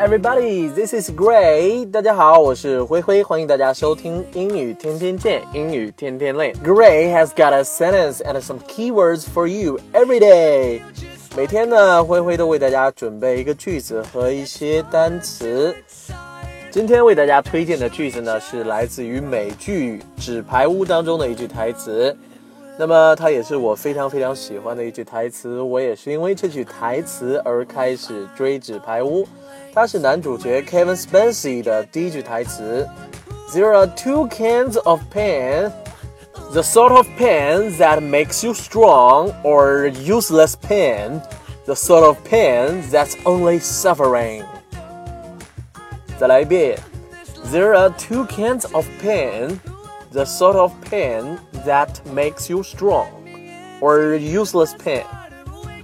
everybody, this is Gray. 大家好，我是灰灰，欢迎大家收听英语天天见，英语天天练。Gray has got a sentence and some keywords for you every day. 每天呢，灰灰都为大家准备一个句子和一些单词。今天为大家推荐的句子呢，是来自于美剧《纸牌屋》当中的一句台词。那么它也是我非常非常喜欢的一句台词，我也是因为这句台词而开始追《纸牌屋》。它是男主角 Kevin Spacey 的第一句台词：There are two kinds of pen, the sort of pen that makes you strong, or useless pen, the sort of pen that's only suffering。再来一遍：There are two kinds of pen, the sort of pen that makes you strong, or useless pen,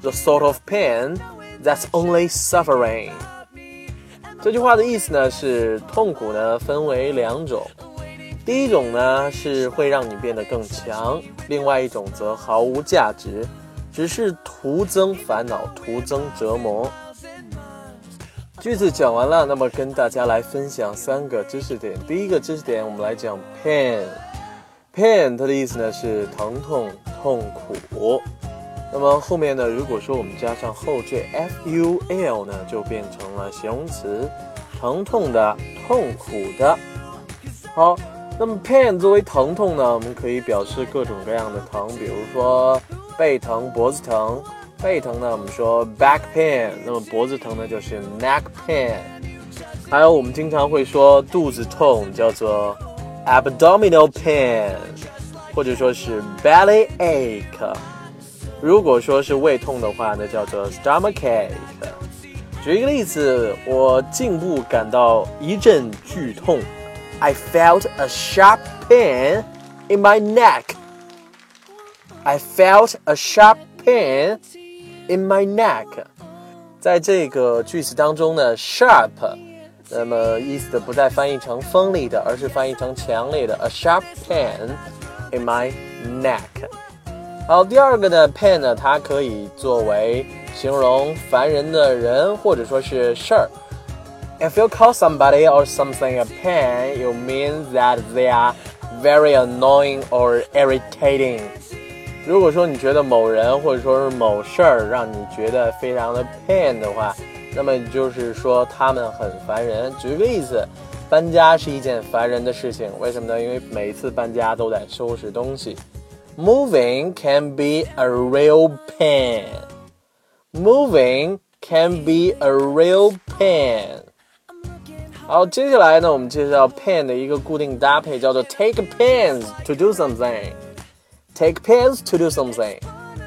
the sort of pen that's only suffering。 这句话的意思呢是，痛苦呢分为两种，第一种呢是会让你变得更强，另外一种则毫无价值，只是徒增烦恼，徒增折磨。句子讲完了，那么跟大家来分享三个知识点。第一个知识点，我们来讲 pain。pain 它的意思呢是疼痛、痛苦。那么后面呢，如果说我们加上后缀 ful 呢，就变成了形容词，疼痛的、痛苦的。好，那么 pain 作为疼痛呢，我们可以表示各种各样的疼，比如说背疼、脖子疼。背疼呢，我们说 back pain；那么脖子疼呢，就是 neck pain。还有我们经常会说肚子痛，叫做 abdominal pain，或者说是 belly ache。如果说是胃痛的话，那叫做 stomachache。举一个例子，我颈部感到一阵剧痛，I felt a sharp pain in my neck. I felt a sharp pain in my neck. 在这个句子当中呢，sharp，那么意思的不再翻译成锋利的，而是翻译成强烈的，a sharp pain in my neck。 好，第二个呢，pain 呢，它可以作为形容烦人的人或者说是事儿。If you call somebody or something a pain, you mean that they are very annoying or irritating. 如果说你觉得某人或者说是某事儿让你觉得非常的 pain 的话，那么就是说他们很烦人。举个例子，搬家是一件烦人的事情，为什么呢？因为每次搬家都得收拾东西。Moving can be a real pain. Moving can be a real pain. 好，接下来呢，我们介绍 pain 的一个固定搭配，叫做 take pains to do something。Take pains to do something，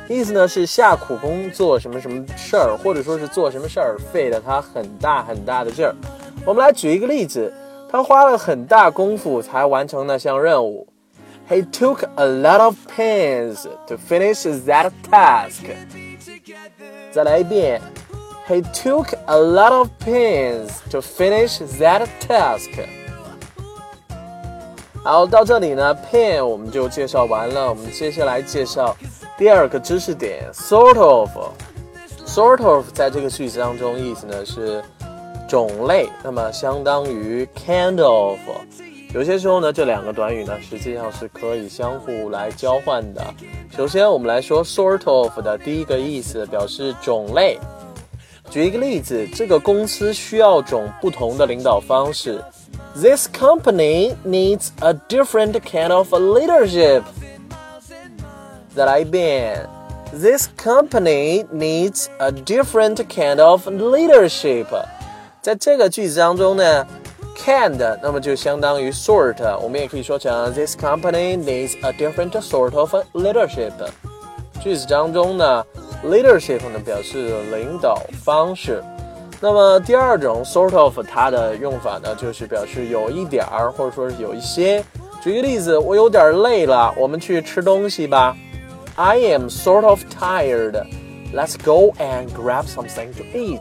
意思呢是下苦功做什么什么事儿，或者说是做什么事儿费了他很大很大的劲儿。我们来举一个例子，他花了很大功夫才完成那项任务。 He took a lot of pains to finish that task。再来一遍，He took a lot of pains to finish that task。好，到这里呢，pain 我们就介绍完了。我们接下来介绍第二个知识点，sort of。sort of 在这个句子当中意思呢是种类，那么相当于 kind of。 有些时候呢，这两个短语呢实际上是可以相互来交换的。首先，我们来说 sort of 的第一个意思，表示种类。举一个例子，这个公司需要种不同的领导方式。This company needs a different kind of leadership. 再来一遍，This company needs a different kind of leadership. 在这个句子当中呢 ，kind 那么就相当于 sort，我们也可以说成 This company needs a different sort of leadership. 句子当中呢，leadership 呢表示领导方式。那么第二种 sort of 它的用法呢，就是表示有一点儿，或者说是有一些。举个例子，我有点累了，我们去吃东西吧。I am sort of tired. Let's go and grab something to eat.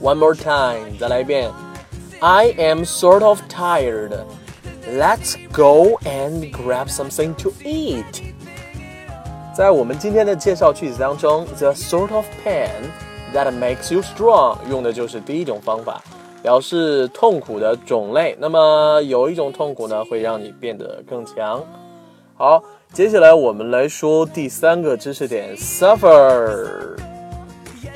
One more time，再来一遍。 I am sort of tired. Let's go and grab something to eat. 在我们今天的介绍句子当中，the sort of pen that makes you strong，用的就是第一种方法，表示痛苦的种类。那么有一种痛苦呢，会让你变得更强。好，接下来我们来说第三个知识点，suffer。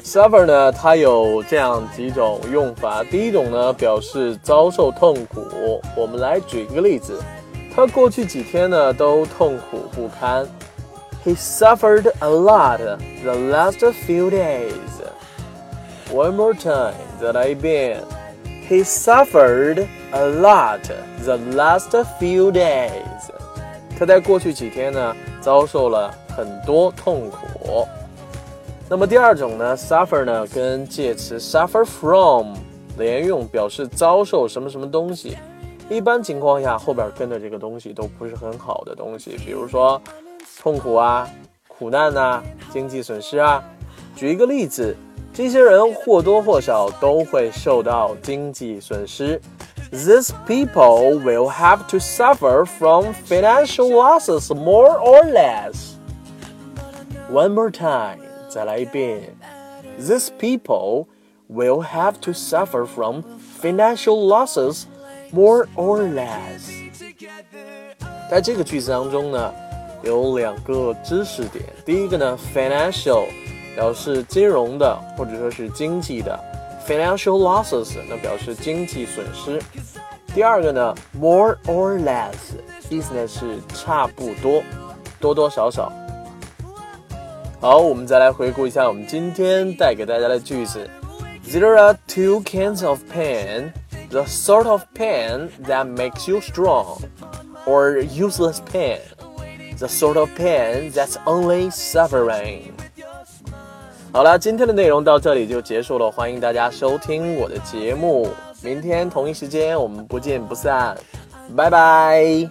Suffer 呢，它有这样几种用法。第一种呢，表示遭受痛苦。我们来举一个例子，他过去几天呢都痛苦不堪。He suffered a lot the last few days. One more time，再来一遍。He suffered a lot the last few days. 他在过去几天呢，遭受了很多痛苦。那么第二种呢，suffer 呢跟介词 suffer from 连用，表示遭受什么什么东西。一般情况下，后边跟的这个东西都不是很好的东西，比如说痛苦啊、苦难呐、经济损失啊。举一个例子，这些人或多或少都会受到经济损失。These people will have to suffer from financial losses more or less. One more time，再来一遍。These people will have to suffer from financial losses more or less。在这个句子当中呢，有两个知识点。第一个呢，financial 表示金融的或者说是经济的。financial losses 那表示经济损失。第二个呢，more or less 意思呢是差不多，多多少少。好，我们再来回顾一下我们今天带给大家的句子。There are two kinds of pain: the sort of pain that makes you strong, or useless pain, the sort of pain that's only suffering. 好了，今天的内容到这里就结束了。欢迎大家收听我的节目，明天同一时间我们不见不散，拜拜。